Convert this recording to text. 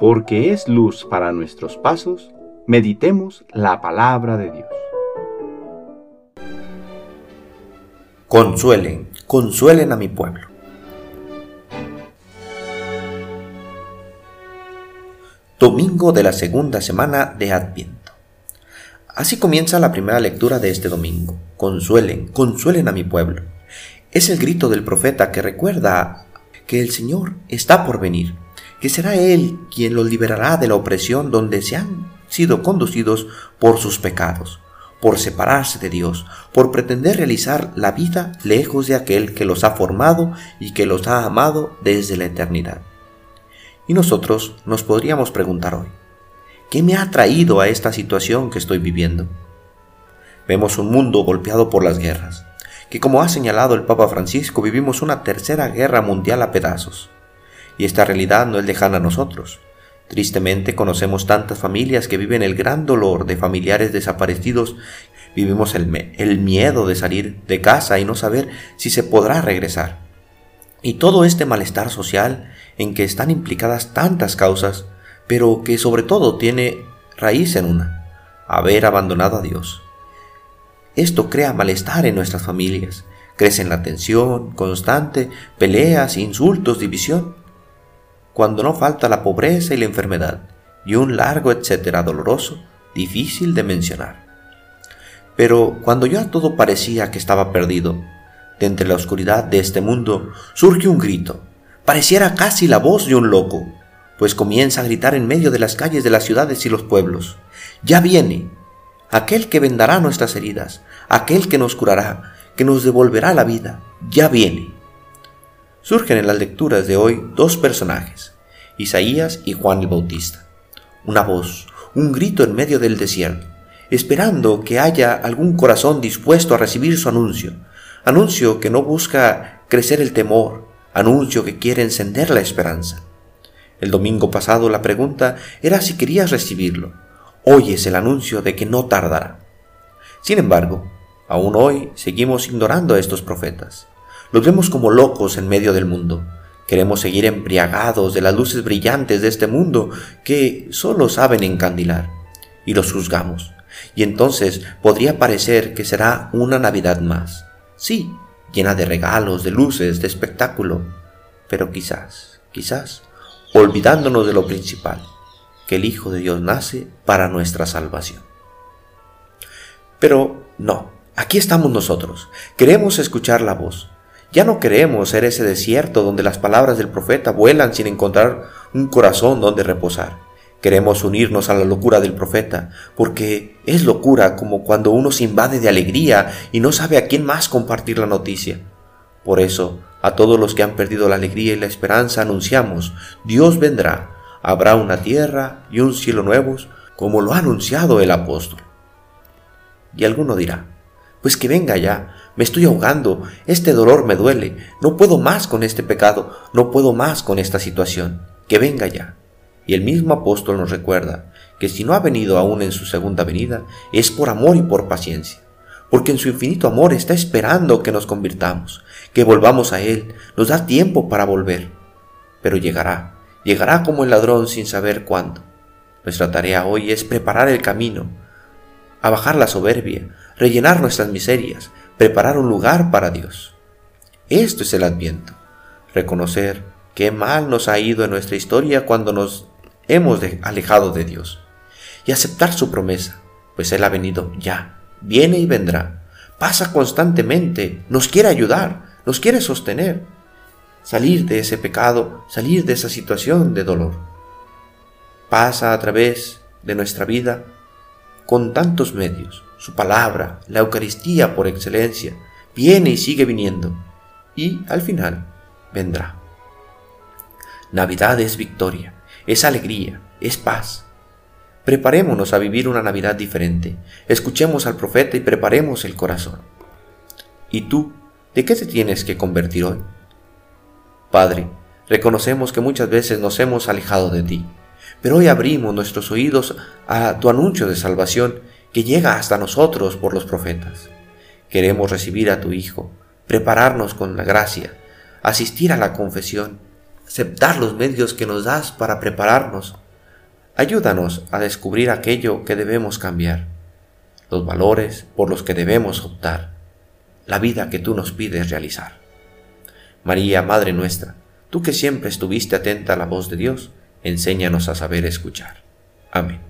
porque es luz para nuestros pasos, meditemos la palabra de Dios. Consuelen, consuelen a mi pueblo. Domingo de la segunda semana de Adviento. Así comienza la primera lectura de este domingo. Consuelen, consuelen a mi pueblo. Es el grito del profeta que recuerda que el Señor está por venir, que será Él quien los liberará de la opresión donde se han sido conducidos por sus pecados, por separarse de Dios, por pretender realizar la vida lejos de aquel que los ha formado y que los ha amado desde la eternidad. Y nosotros nos podríamos preguntar hoy, ¿qué me ha traído a esta situación que estoy viviendo? Vemos un mundo golpeado por las guerras, que como ha señalado el Papa Francisco vivimos una tercera guerra mundial a pedazos. Y esta realidad no es lejana a nosotros. Tristemente conocemos tantas familias que viven el gran dolor de familiares desaparecidos, vivimos el, el miedo de salir de casa y no saber si se podrá regresar y todo este malestar social en que están implicadas tantas causas, pero que sobre todo tiene raíz en una, haber abandonado a Dios. Esto crea malestar en nuestras familias, crece en la tensión constante, peleas, insultos, división, cuando no falta la pobreza y la enfermedad, y un largo etcétera doloroso, difícil de mencionar. Pero cuando ya todo parecía que estaba perdido, de entre la oscuridad de este mundo surge un grito. Pareciera casi la voz de un loco, pues comienza a gritar en medio de las calles de las ciudades y los pueblos. Ya viene, aquel que vendará nuestras heridas, aquel que nos curará, que nos devolverá la vida, ya viene. Surgen en las lecturas de hoy dos personajes, Isaías y Juan el Bautista. Una voz, un grito en medio del desierto, esperando que haya algún corazón dispuesto a recibir su anuncio, Anuncio que no busca crecer el temor, anuncio que quiere encender la esperanza. El domingo pasado la pregunta era si querías recibirlo. Hoy es el anuncio de que no tardará. Sin embargo, aún hoy seguimos ignorando a estos profetas. Los vemos como locos en medio del mundo. Queremos seguir embriagados de las luces brillantes de este mundo que solo saben encandilar. Y los juzgamos. Y entonces podría parecer que será una Navidad más sí, llena de regalos, de luces, de espectáculo, pero quizás, quizás, olvidándonos de lo principal, que el Hijo de Dios nace para nuestra salvación. Pero no, aquí estamos nosotros, queremos escuchar la voz. Ya no queremos ser ese desierto donde las palabras del profeta vuelan sin encontrar un corazón donde reposar. Queremos unirnos a la locura del profeta, porque es locura como cuando uno se invade de alegría y no sabe a quién más compartir la noticia. Por eso, a todos los que han perdido la alegría y la esperanza anunciamos, Dios vendrá, habrá una tierra y un cielo nuevos, como lo ha anunciado el apóstol. Y alguno dirá, pues que venga ya, me estoy ahogando, este dolor me duele, no puedo más con este pecado, no puedo más con esta situación, que venga ya. Y el mismo apóstol nos recuerda que si no ha venido aún en su segunda venida, es por amor y por paciencia, porque en su infinito amor está esperando que nos convirtamos, que volvamos a Él, nos da tiempo para volver. Pero llegará, llegará como el ladrón sin saber cuándo. Nuestra tarea hoy es preparar el camino, abajar la soberbia, rellenar nuestras miserias, preparar un lugar para Dios. Esto es el adviento, reconocer qué mal nos ha ido en nuestra historia cuando nos hemos alejado de Dios. Y aceptar su promesa, pues Él ha venido ya, viene y vendrá. Pasa constantemente, nos quiere ayudar, nos quiere sostener. Salir de ese pecado, salir de esa situación de dolor. Pasa a través de nuestra vida con tantos medios, su palabra, la Eucaristía por excelencia, viene y sigue viniendo, y al final vendrá. Navidad es victoria, es alegría, es paz. Preparémonos a vivir una Navidad diferente, escuchemos al profeta y preparemos el corazón. ¿Y tú, de qué te tienes que convertir hoy? Padre, reconocemos que muchas veces nos hemos alejado de ti, pero hoy abrimos nuestros oídos a tu anuncio de salvación que llega hasta nosotros por los profetas. Queremos recibir a tu Hijo, prepararnos con la gracia, asistir a la confesión, aceptar los medios que nos das para prepararnos Ayúdanos a descubrir aquello que debemos cambiar, los valores por los que debemos optar, la vida que tú nos pides realizar. María, Madre nuestra, tú que siempre estuviste atenta a la voz de Dios, enséñanos a saber escuchar. Amén.